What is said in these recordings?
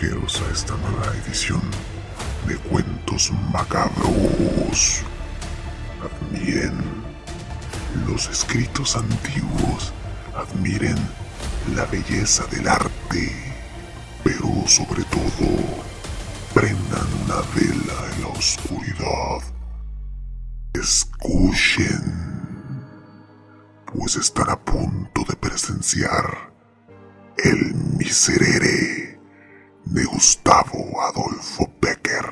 A esta nueva edición de Cuentos Macabros. Admiren los escritos antiguos, admiren la belleza del arte, pero sobre todo, prendan una vela en la oscuridad. Escuchen, pues están a punto de presenciar el miserere de Gustavo Adolfo Becker.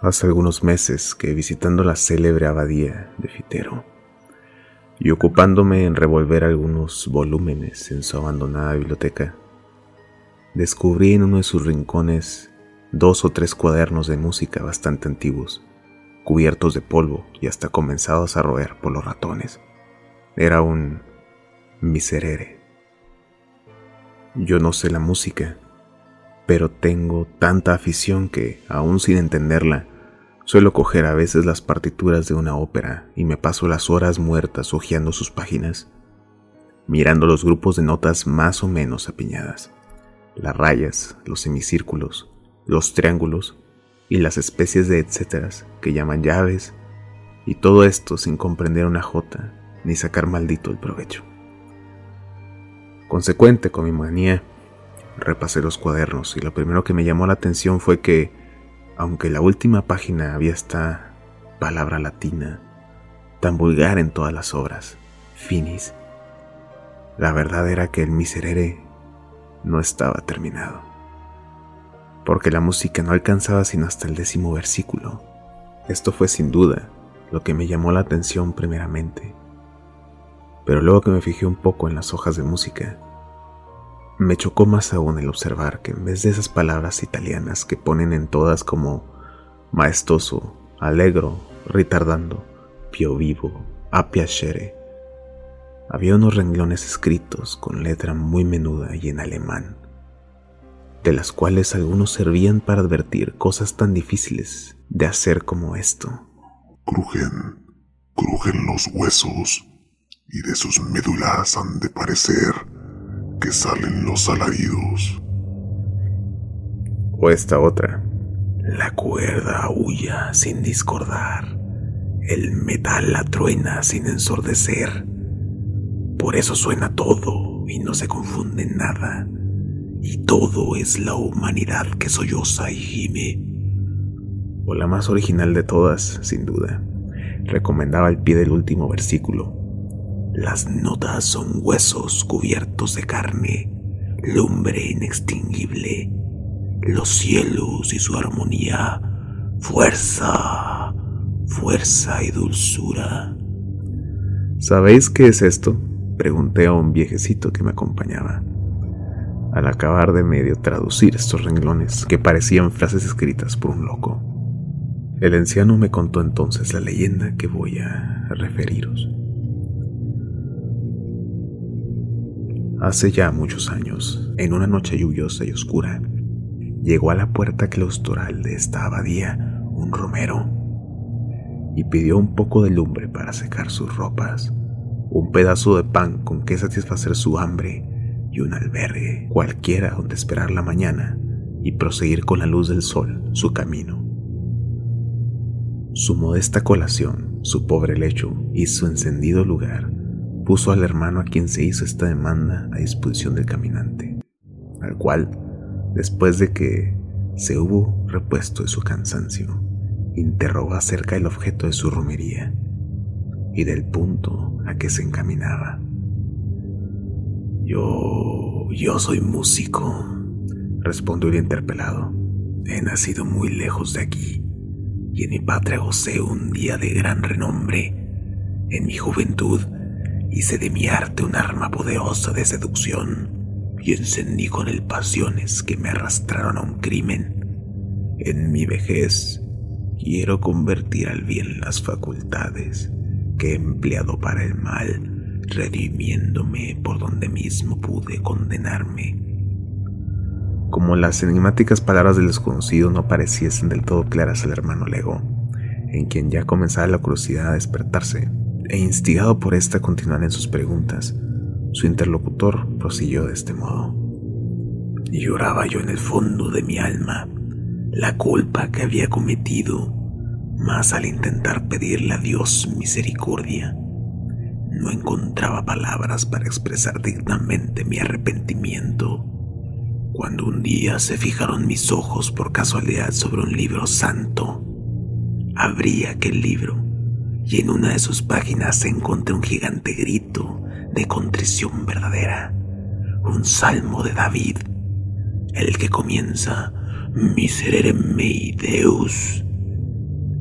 Hace algunos meses que visitando la célebre abadía de Fitero y ocupándome en revolver algunos volúmenes en su abandonada biblioteca, descubrí en uno de sus rincones dos o tres cuadernos de música bastante antiguos, cubiertos de polvo y hasta comenzados a roer por los ratones. Era un miserere yo no sé la música, pero tengo tanta afición que, aún sin entenderla, suelo coger a veces las partituras de una ópera y me paso las horas muertas hojeando sus páginas, mirando los grupos de notas más o menos apiñadas, las rayas, los semicírculos, los triángulos y las especies de etcéteras que llaman llaves, y todo esto sin comprender una jota ni sacar maldito el provecho. Consecuente con mi manía, repasé los cuadernos y lo primero que me llamó la atención fue que, aunque la última página había esta palabra latina, tan vulgar en todas las obras, finis, la verdad era que el miserere no estaba terminado, porque la música no alcanzaba sino hasta el décimo versículo. Esto fue sin duda lo que me llamó la atención primeramente pero luego que me fijé un poco en las hojas de música, me chocó más aún el observar que en vez de esas palabras italianas que ponen en todas como maestoso, allegro, ritardando, pio vivo, a piacere, había unos renglones escritos con letra muy menuda y en alemán, de las cuales algunos servían para advertir cosas tan difíciles de hacer como esto. Crujen, crujen los huesos y de sus médulas han de parecer que salen los alaridos. O esta otra. La cuerda aúlla sin discordar, el metal la truena sin ensordecer. Por eso suena todo y no se confunde nada. Y todo es la humanidad que solloza y gime. O la más original de todas, sin duda, recomendaba al pie del último versículo las notas son huesos cubiertos de carne, lumbre inextinguible, los cielos y su armonía, fuerza, fuerza y dulzura. ¿Sabéis qué es esto? Pregunté a un viejecito que me acompañaba. Al acabar de medio traducir estos renglones que parecían frases escritas por un loco, el anciano me contó entonces la leyenda que voy a referiros. Hace ya muchos años, en una noche lluviosa y oscura, llegó a la puerta claustral de esta abadía un romero y pidió un poco de lumbre para secar sus ropas, un pedazo de pan con que satisfacer su hambre y un albergue cualquiera donde esperar la mañana y proseguir con la luz del sol su camino. Su modesta colación, su pobre lecho y su encendido lugar puso al hermano a quien se hizo esta demanda a disposición del caminante, al cual, después de que se hubo repuesto de su cansancio, interrogó acerca del objeto de su romería y del punto a que se encaminaba. Yo, yo soy músico, respondió el interpelado. He nacido muy lejos de aquí y en mi patria gocé un día de gran renombre. En mi juventud Hice de mi arte un arma poderosa de seducción y encendí con él pasiones que me arrastraron a un crimen. En mi vejez quiero convertir al bien las facultades que he empleado para el mal, redimiéndome por donde mismo pude condenarme. Como las enigmáticas palabras del desconocido no pareciesen del todo claras al hermano Lego, en quien ya comenzaba la curiosidad a despertarse, e instigado por esta continuar en sus preguntas, su interlocutor prosiguió de este modo. Lloraba yo en el fondo de mi alma la culpa que había cometido, mas al intentar pedirle a Dios misericordia, no encontraba palabras para expresar dignamente mi arrepentimiento. Cuando un día se fijaron mis ojos por casualidad sobre un libro santo, abrí aquel libro y en una de sus páginas encontré un gigante grito de contrición verdadera, un salmo de David, el que comienza Miserere mei Deus.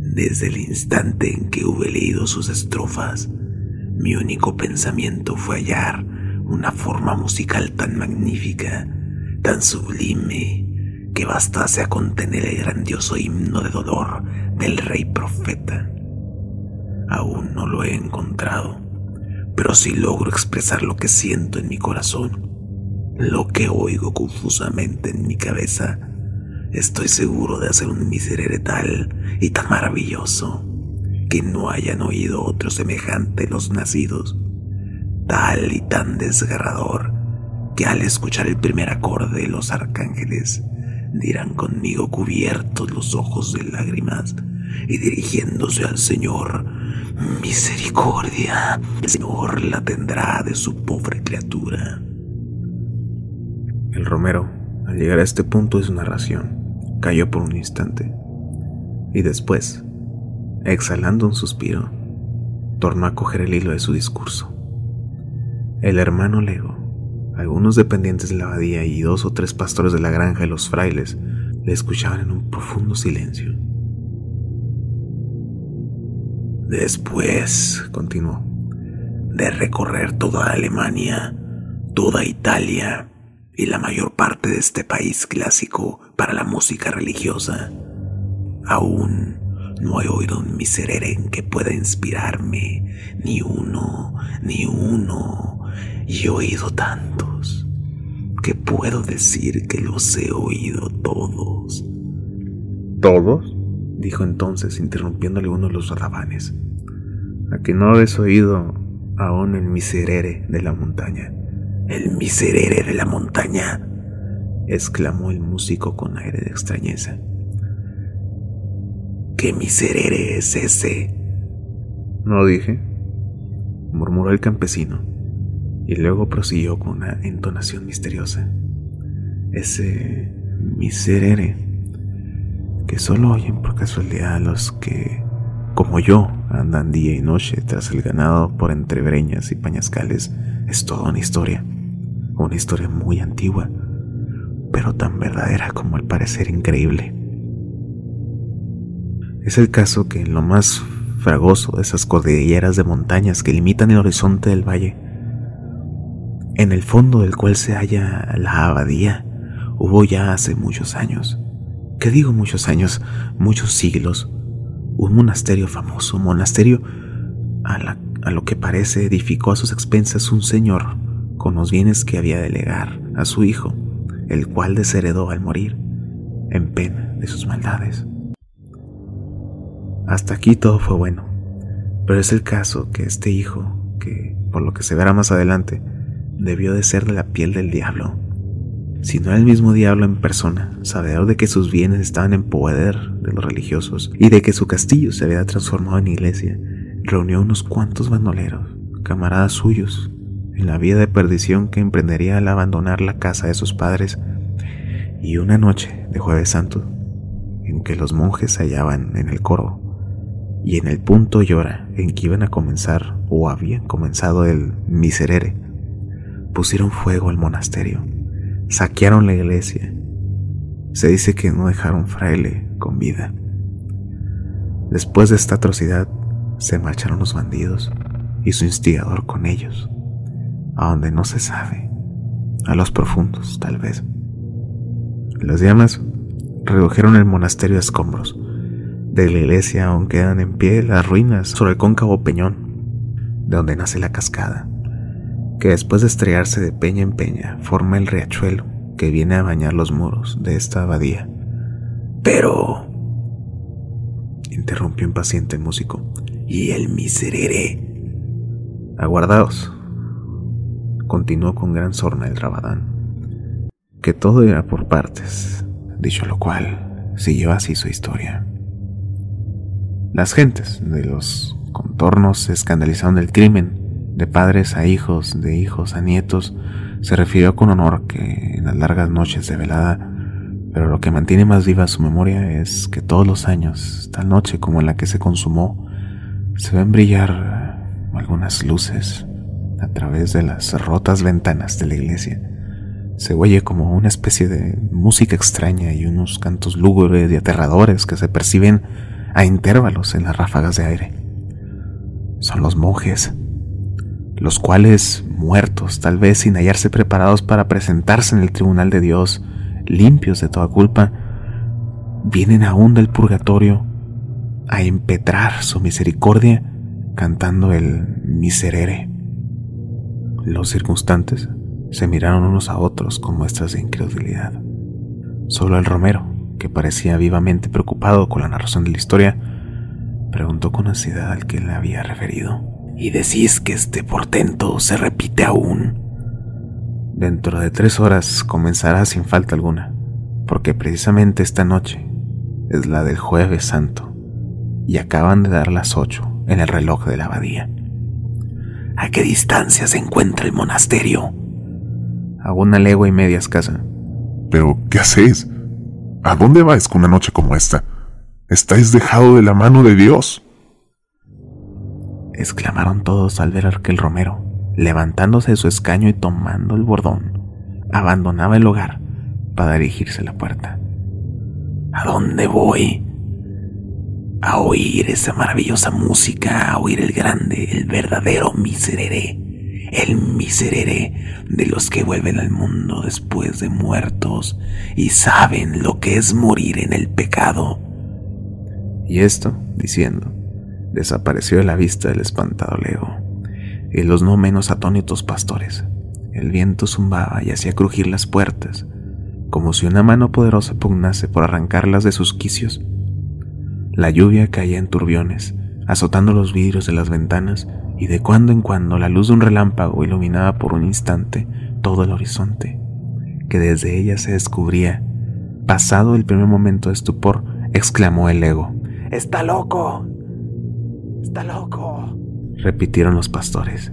Desde el instante en que hube leído sus estrofas, mi único pensamiento fue hallar una forma musical tan magnífica, tan sublime, que bastase a contener el grandioso himno de dolor del rey profeta. Aún no lo he encontrado, pero si logro expresar lo que siento en mi corazón, lo que oigo confusamente en mi cabeza, estoy seguro de hacer un miserere tal y tan maravilloso que no hayan oído otro semejante los nacidos, tal y tan desgarrador que al escuchar el primer acorde los arcángeles dirán conmigo cubiertos los ojos de lágrimas y dirigiéndose al Señor, misericordia, el Señor la tendrá de su pobre criatura. El Romero, al llegar a este punto de su narración, cayó por un instante y después exhalando un suspiro, tornó a coger el hilo de su discurso. El hermano Lego, algunos dependientes de la abadía y dos o tres pastores de la granja y los frailes le escuchaban en un profundo silencio. Después, continuó, de recorrer toda Alemania, toda Italia y la mayor parte de este país clásico para la música religiosa, aún no he oído un miserere que pueda inspirarme, ni uno, ni uno, y he oído tantos, que puedo decir que los he oído todos. ¿Todos? Dijo entonces, interrumpiéndole uno de los radabanes. ¿A que no habéis oído aún el miserere de la montaña? ¿El miserere de la montaña? exclamó el músico con aire de extrañeza. ¿Qué miserere es ese? No dije, murmuró el campesino, y luego prosiguió con una entonación misteriosa. Ese miserere que solo oyen por casualidad los que, como yo, andan día y noche tras el ganado por entre breñas y pañascales, es toda una historia, una historia muy antigua, pero tan verdadera como el parecer increíble. Es el caso que en lo más fragoso de esas cordilleras de montañas que limitan el horizonte del valle, en el fondo del cual se halla la abadía, hubo ya hace muchos años, ¿qué digo muchos años? Muchos siglos, un monasterio famoso, un monasterio a, a lo que parece edificó a sus expensas un señor con los bienes que había de legar a su hijo, el cual desheredó al morir, en pena de sus maldades. Hasta aquí todo fue bueno, pero es el caso que este hijo, que por lo que se verá más adelante, debió de ser de la piel del diablo. Si no era el mismo diablo en persona, sabedor de que sus bienes estaban en poder de los religiosos y de que su castillo se había transformado en iglesia, reunió unos cuantos bandoleros, camaradas suyos, en la vía de perdición que emprendería al abandonar la casa de sus padres, y una noche de jueves santo, en que los monjes se hallaban en el coro, y en el punto y hora en que iban a comenzar o habían comenzado el miserere, pusieron fuego al monasterio, saquearon la iglesia. Se dice que no dejaron fraile con vida. Después de esta atrocidad, se marcharon los bandidos y su instigador con ellos, a donde no se sabe, a los profundos tal vez. Las llamas redujeron el monasterio a escombros, de la iglesia aún quedan en pie las ruinas sobre el cóncavo peñón, de donde nace la cascada, que después de estrellarse de peña en peña forma el riachuelo que viene a bañar los muros de esta abadía. Pero... interrumpió impaciente el músico. ¿Y el miserere? Aguardaos, continuó con gran sorna el rabadán, que todo era por partes, dicho lo cual siguió así su historia. Las gentes de los contornos se escandalizaron del crimen, de padres a hijos, de hijos a nietos, se refirió con honor que en las largas noches de velada, pero lo que mantiene más viva su memoria es que todos los años, tal noche como en la que se consumó, se ven brillar algunas luces a través de las rotas ventanas de la iglesia. Se oye como una especie de música extraña y unos cantos lúgubres y aterradores que se perciben a intervalos en las ráfagas de aire. Son los monjes, los cuales, muertos, tal vez sin hallarse preparados para presentarse en el tribunal de Dios, limpios de toda culpa, vienen aún del purgatorio a impetrar su misericordia cantando el miserere. Los circunstantes se miraron unos a otros con muestras de incredulidad. Solo el Romero, que parecía vivamente preocupado con la narración de la historia, preguntó con ansiedad al que le había referido. ¿Y decís que este portento se repite aún? Dentro de tres horas comenzará sin falta alguna, porque precisamente esta noche es la del jueves santo, y acaban de dar las ocho en el reloj de la abadía. ¿A qué distancia se encuentra el monasterio? A una legua y media escasa. ¿Pero qué hacéis? ¿A dónde vais con una noche como esta? Estáis dejado de la mano de Dios. Exclamaron todos al ver a aquel Romero, levantándose de su escaño y tomando el bordón, abandonaba el hogar para dirigirse a la puerta. ¿A dónde voy? A oír esa maravillosa música, a oír el grande, el verdadero miserere el miserere de los que vuelven al mundo después de muertos y saben lo que es morir en el pecado. Y esto, diciendo, desapareció de la vista del espantado lego y los no menos atónitos pastores. El viento zumbaba y hacía crujir las puertas, como si una mano poderosa pugnase por arrancarlas de sus quicios. La lluvia caía en turbiones, azotando los vidrios de las ventanas y de cuando en cuando la luz de un relámpago iluminaba por un instante todo el horizonte, que desde ella se descubría. Pasado el primer momento de estupor, exclamó el ego. ¡Está loco! ¡Está loco! repitieron los pastores,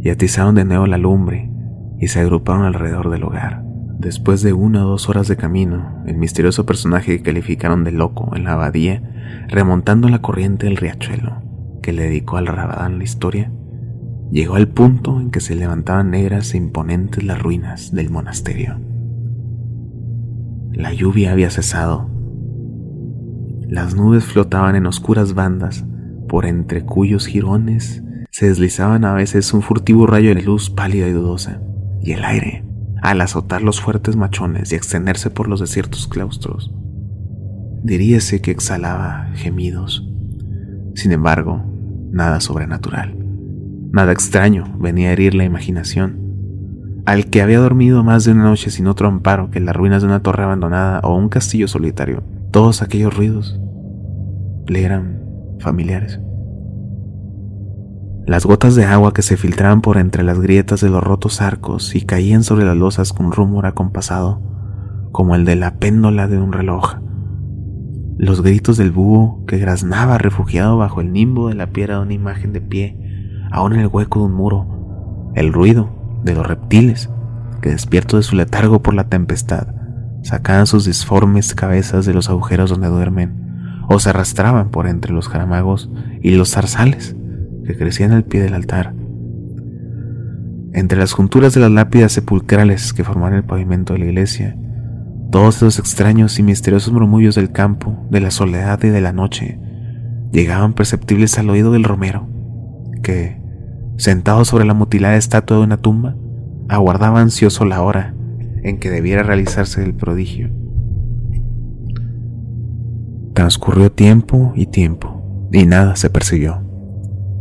y atizaron de nuevo la lumbre y se agruparon alrededor del hogar. Después de una o dos horas de camino, el misterioso personaje que calificaron de loco en la abadía, remontando la corriente del riachuelo, que le dedicó al Rabadán la historia, llegó al punto en que se levantaban negras e imponentes las ruinas del monasterio. La lluvia había cesado. Las nubes flotaban en oscuras bandas, por entre cuyos jirones se deslizaban a veces un furtivo rayo de luz pálida y dudosa, y el aire, al azotar los fuertes machones y extenderse por los desiertos claustros, diríase que exhalaba gemidos. Sin embargo, nada sobrenatural. Nada extraño venía a herir la imaginación. Al que había dormido más de una noche sin otro amparo que las ruinas de una torre abandonada o un castillo solitario, todos aquellos ruidos le eran familiares. Las gotas de agua que se filtraban por entre las grietas de los rotos arcos y caían sobre las losas con rumor acompasado, como el de la péndola de un reloj, los gritos del búho que graznaba refugiado bajo el nimbo de la piedra de una imagen de pie, aún en el hueco de un muro, el ruido de los reptiles que despierto de su letargo por la tempestad, sacaban sus disformes cabezas de los agujeros donde duermen, o se arrastraban por entre los jaramagos y los zarzales que crecían al pie del altar. Entre las junturas de las lápidas sepulcrales que formaban el pavimento de la iglesia, todos esos extraños y misteriosos murmullos del campo, de la soledad y de la noche, llegaban perceptibles al oído del romero, que, sentado sobre la mutilada estatua de una tumba, aguardaba ansioso la hora en que debiera realizarse el prodigio. Transcurrió tiempo y tiempo, y nada se persiguió.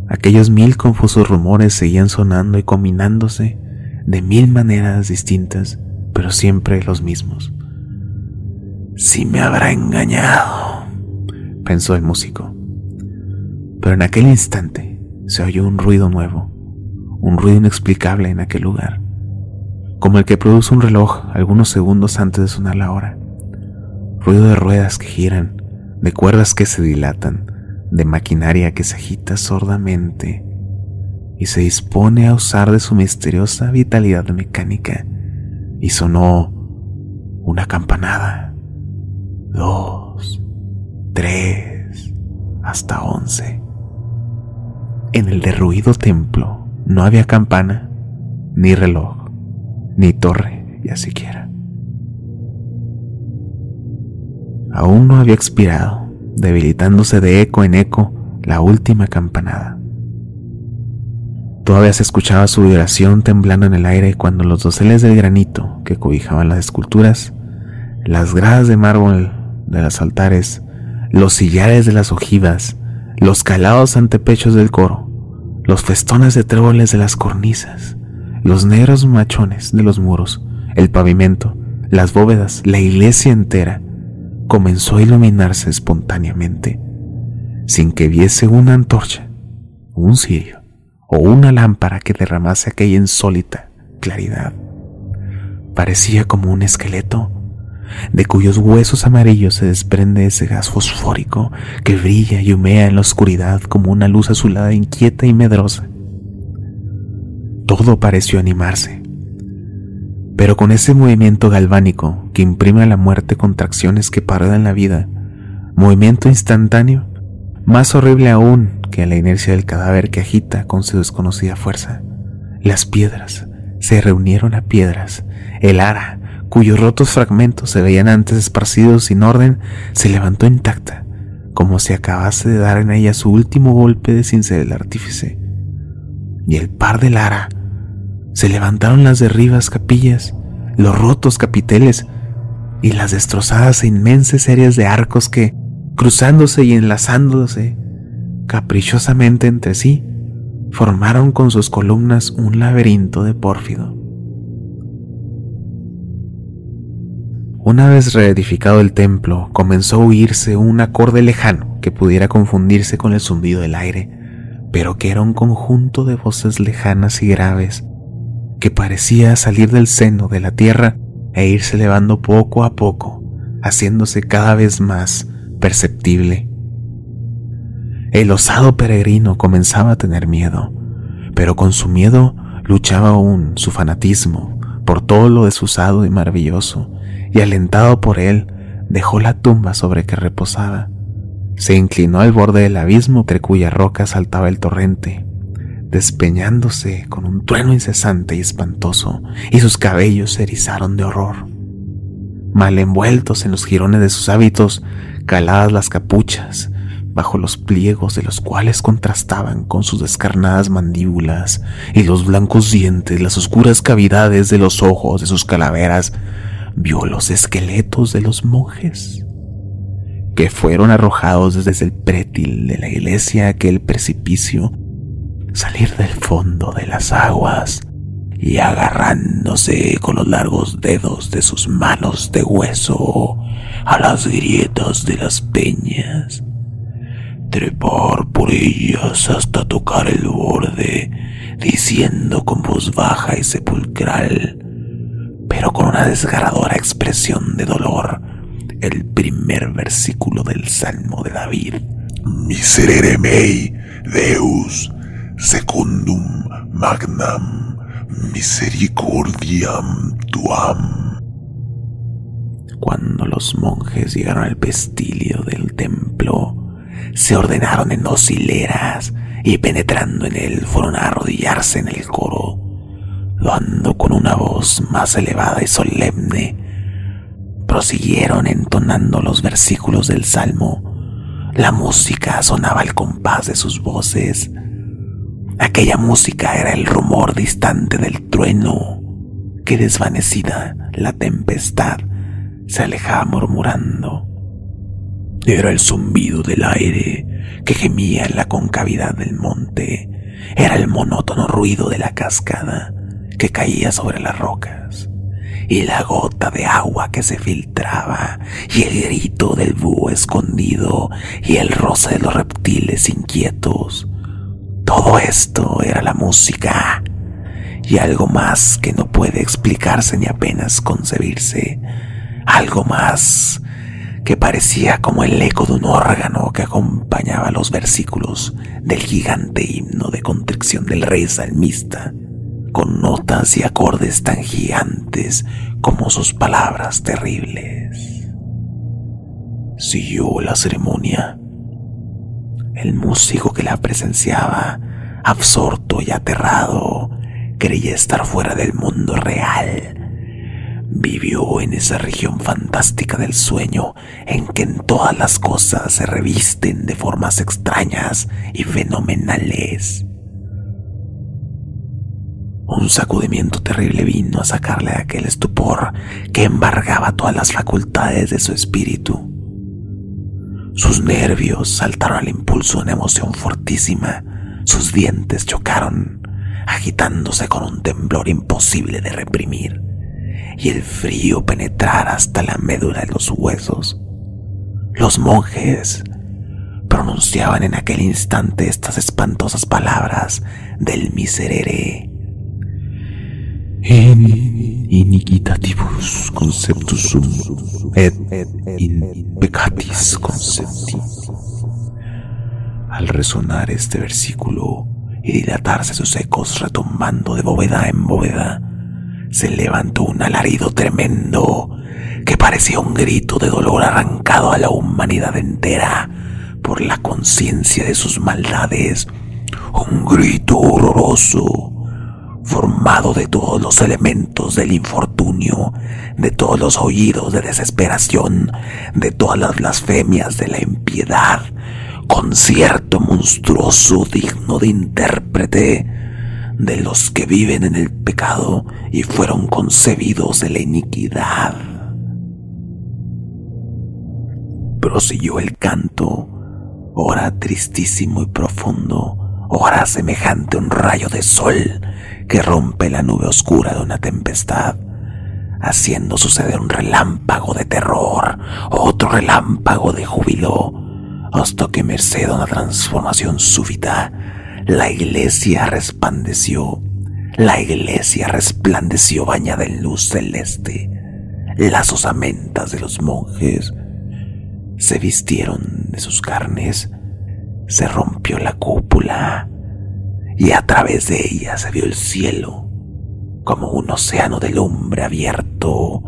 Aquellos mil confusos rumores seguían sonando y combinándose de mil maneras distintas, pero siempre los mismos. Si me habrá engañado, pensó el músico. Pero en aquel instante se oyó un ruido nuevo, un ruido inexplicable en aquel lugar, como el que produce un reloj algunos segundos antes de sonar la hora. Ruido de ruedas que giran, de cuerdas que se dilatan, de maquinaria que se agita sordamente y se dispone a usar de su misteriosa vitalidad mecánica. Y sonó una campanada, dos, tres, hasta once. En el derruido templo no había campana, ni reloj, ni torre, ya siquiera. Aún no había expirado debilitándose de eco en eco la última campanada. Todavía se escuchaba su vibración temblando en el aire cuando los doseles del granito que cobijaban las esculturas, las gradas de mármol de los altares, los sillares de las ojivas, los calados antepechos del coro, los festones de tréboles de las cornisas, los negros machones de los muros, el pavimento, las bóvedas, la iglesia entera, comenzó a iluminarse espontáneamente, sin que viese una antorcha, un cirio o una lámpara que derramase aquella insólita claridad. Parecía como un esqueleto, de cuyos huesos amarillos se desprende ese gas fosfórico que brilla y humea en la oscuridad como una luz azulada inquieta y medrosa. Todo pareció animarse, pero con ese movimiento galvánico que imprime a la muerte contracciones que paran la vida, movimiento instantáneo, más horrible aún que la inercia del cadáver que agita con su desconocida fuerza. Las piedras se reunieron a piedras, el ara, cuyos rotos fragmentos se veían antes esparcidos sin orden, se levantó intacta, como si acabase de dar en ella su último golpe de cincel artífice. Y el par del ara se levantaron las derribas capillas, los rotos capiteles y las destrozadas e inmensas series de arcos que, cruzándose y enlazándose caprichosamente entre sí, formaron con sus columnas un laberinto de pórfido. Una vez reedificado el templo, comenzó a oírse un acorde lejano que pudiera confundirse con el zumbido del aire, pero que era un conjunto de voces lejanas y graves que parecía salir del seno de la tierra e irse elevando poco a poco, haciéndose cada vez más perceptible. El osado peregrino comenzaba a tener miedo, pero con su miedo luchaba aún su fanatismo por todo lo desusado y maravilloso, y alentado por él, dejó la tumba sobre que reposaba. Se inclinó al borde del abismo entre cuya roca saltaba el torrente, despeñándose con un trueno incesante y espantoso, y sus cabellos se erizaron de horror. Mal envueltos en los jirones de sus hábitos, caladas las capuchas, bajo los pliegos de los cuales contrastaban con sus descarnadas mandíbulas y los blancos dientes, las oscuras cavidades de los ojos de sus calaveras, vio los esqueletos de los monjes que fueron arrojados desde el prétil de la iglesia a aquel precipicio salir del fondo de las aguas y agarrándose con los largos dedos de sus manos de hueso a las grietas de las peñas, trepar por ellas hasta tocar el borde, diciendo con voz baja y sepulcral, pero con una desgarradora expresión de dolor, el primer versículo del Salmo de David. Miserere mei, Deus, secundum magnam misericordiam tuam. Cuando los monjes llegaron al vestilio del templo, se ordenaron en dos hileras y penetrando en él fueron a arrodillarse en el coro, dando con una voz más elevada y solemne. Prosiguieron entonando los versículos del salmo. La música sonaba al compás de sus voces Aquella música era el rumor distante del trueno que desvanecida la tempestad se alejaba murmurando. Era el zumbido del aire que gemía en la concavidad del monte. Era el monótono ruido de la cascada que caía sobre las rocas. Y la gota de agua que se filtraba, y el grito del búho escondido, y el roce de los reptiles inquietos, todo esto era la música, y algo más que no puede explicarse ni apenas concebirse, algo más que parecía como el eco de un órgano que acompañaba los versículos del gigante himno de contrición del rey salmista, con notas y acordes tan gigantes como sus palabras terribles. Siguió la ceremonia. El músico que la presenciaba, absorto y aterrado, creía estar fuera del mundo real Vivió en esa región fantástica del sueño en que en todas las cosas se revisten de formas extrañas y fenomenales. Un sacudimiento terrible vino a sacarle aquel estupor que embargaba todas las facultades de su espíritu. Sus nervios saltaron al impulso de una emoción fortísima, sus dientes chocaron, agitándose con un temblor imposible de reprimir y el frío penetrar hasta la médula de los huesos. Los monjes pronunciaban en aquel instante estas espantosas palabras del miserere. Iniquitativus conceptus et in peccatis concepti. Al resonar este versículo y dilatarse sus ecos retumbando de bóveda en bóveda, se levantó un alarido tremendo que parecía un grito de dolor arrancado a la humanidad entera por la conciencia de sus maldades, un grito horroroso formado de todos los elementos del infortunio, de todos los oídos de desesperación, de todas las blasfemias de la impiedad, concierto monstruoso digno de intérprete, de los que viven en el pecado y fueron concebidos de la iniquidad. Prosiguió el canto, ora tristísimo y profundo, ora semejante a un rayo de sol que rompe la nube oscura de una tempestad, haciendo suceder un relámpago de terror, otro relámpago de júbilo, hasta que merced a una transformación súbita, la iglesia resplandeció, la iglesia resplandeció bañada en luz celeste. Las osamentas de los monjes se vistieron de sus carnes, se rompió la cúpula y a través de ella se vio el cielo como un océano de lumbre abierto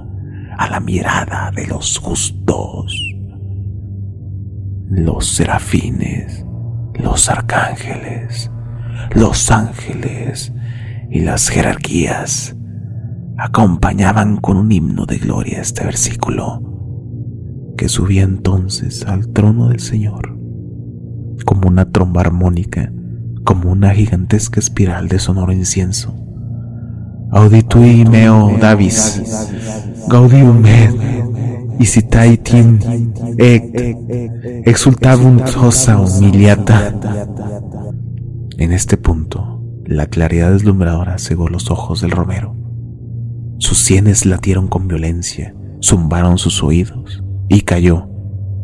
a la mirada de los justos. Los serafines los arcángeles, los ángeles y las jerarquías acompañaban con un himno de gloria este versículo, que subía entonces al trono del Señor, como una tromba armónica, como una gigantesca espiral de sonoro incienso. Auditui meo Davis, gaudium et Isitaitin ek exultabunt hosa humiliata. En este punto, la claridad deslumbradora cegó los ojos del romero. Sus sienes latieron con violencia, zumbaron sus oídos y cayó,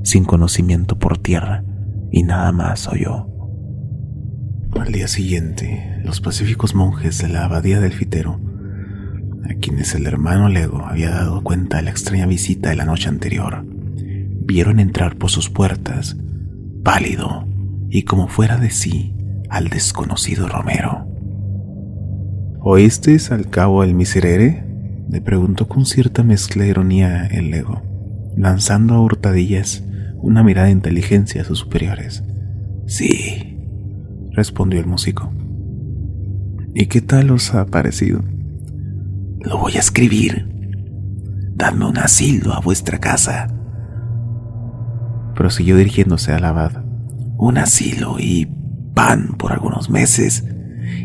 sin conocimiento por tierra, y nada más oyó. Al día siguiente, los pacíficos monjes de la abadía del Fitero a quienes el hermano Lego había dado cuenta de la extraña visita de la noche anterior, vieron entrar por sus puertas, pálido y como fuera de sí, al desconocido Romero. ¿Oíste al cabo el miserere? le preguntó con cierta mezcla de ironía el Lego, lanzando a hurtadillas una mirada de inteligencia a sus superiores. Sí, respondió el músico. ¿Y qué tal os ha parecido? Lo voy a escribir. Dadme un asilo a vuestra casa. Prosiguió dirigiéndose al abad. Un asilo y pan por algunos meses.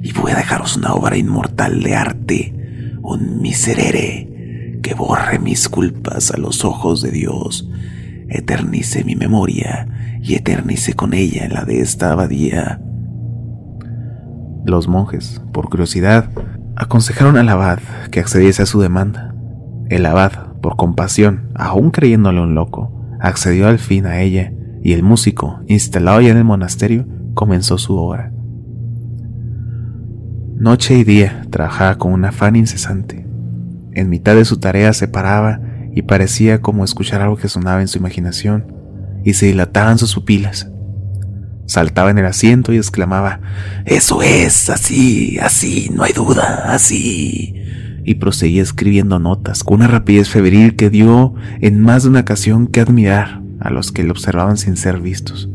Y voy a dejaros una obra inmortal de arte. Un miserere que borre mis culpas a los ojos de Dios. Eternice mi memoria y eternice con ella la de esta abadía. Los monjes, por curiosidad, aconsejaron al abad que accediese a su demanda. El abad, por compasión, aún creyéndole un loco, accedió al fin a ella y el músico, instalado ya en el monasterio, comenzó su obra. Noche y día trabajaba con un afán incesante. En mitad de su tarea se paraba y parecía como escuchar algo que sonaba en su imaginación, y se dilataban sus pupilas. Saltaba en el asiento y exclamaba, Eso es, así, así, no hay duda, así. Y proseguía escribiendo notas con una rapidez febril que dio en más de una ocasión que admirar a los que le observaban sin ser vistos.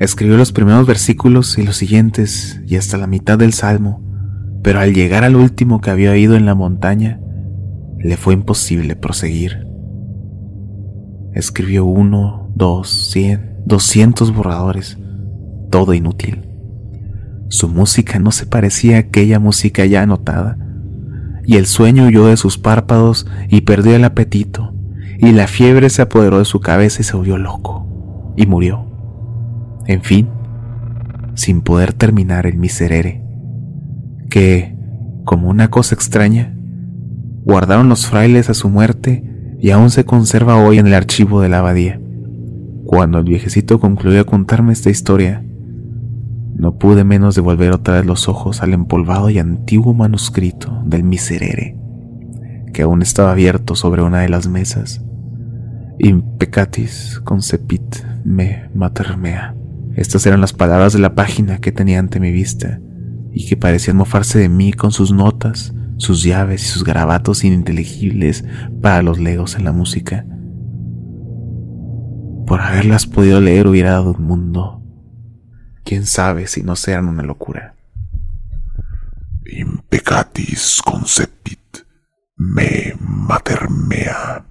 Escribió los primeros versículos y los siguientes y hasta la mitad del salmo, pero al llegar al último que había oído en la montaña, le fue imposible proseguir. Escribió uno, dos, cien, doscientos borradores, todo inútil. Su música no se parecía a aquella música ya anotada, y el sueño huyó de sus párpados y perdió el apetito, y la fiebre se apoderó de su cabeza y se volvió loco, y murió. En fin, sin poder terminar el miserere, que, como una cosa extraña, guardaron los frailes a su muerte y aún se conserva hoy en el archivo de la abadía. Cuando el viejecito concluyó a contarme esta historia, no pude menos de volver otra vez los ojos al empolvado y antiguo manuscrito del Miserere, que aún estaba abierto sobre una de las mesas. Impecatis concepit me mater mea. Estas eran las palabras de la página que tenía ante mi vista y que parecían mofarse de mí con sus notas, sus llaves y sus garabatos ininteligibles para los legos en la música. Por haberlas podido leer hubiera dado un mundo quién sabe si no sean una locura. Impecatis concepit me mater mea.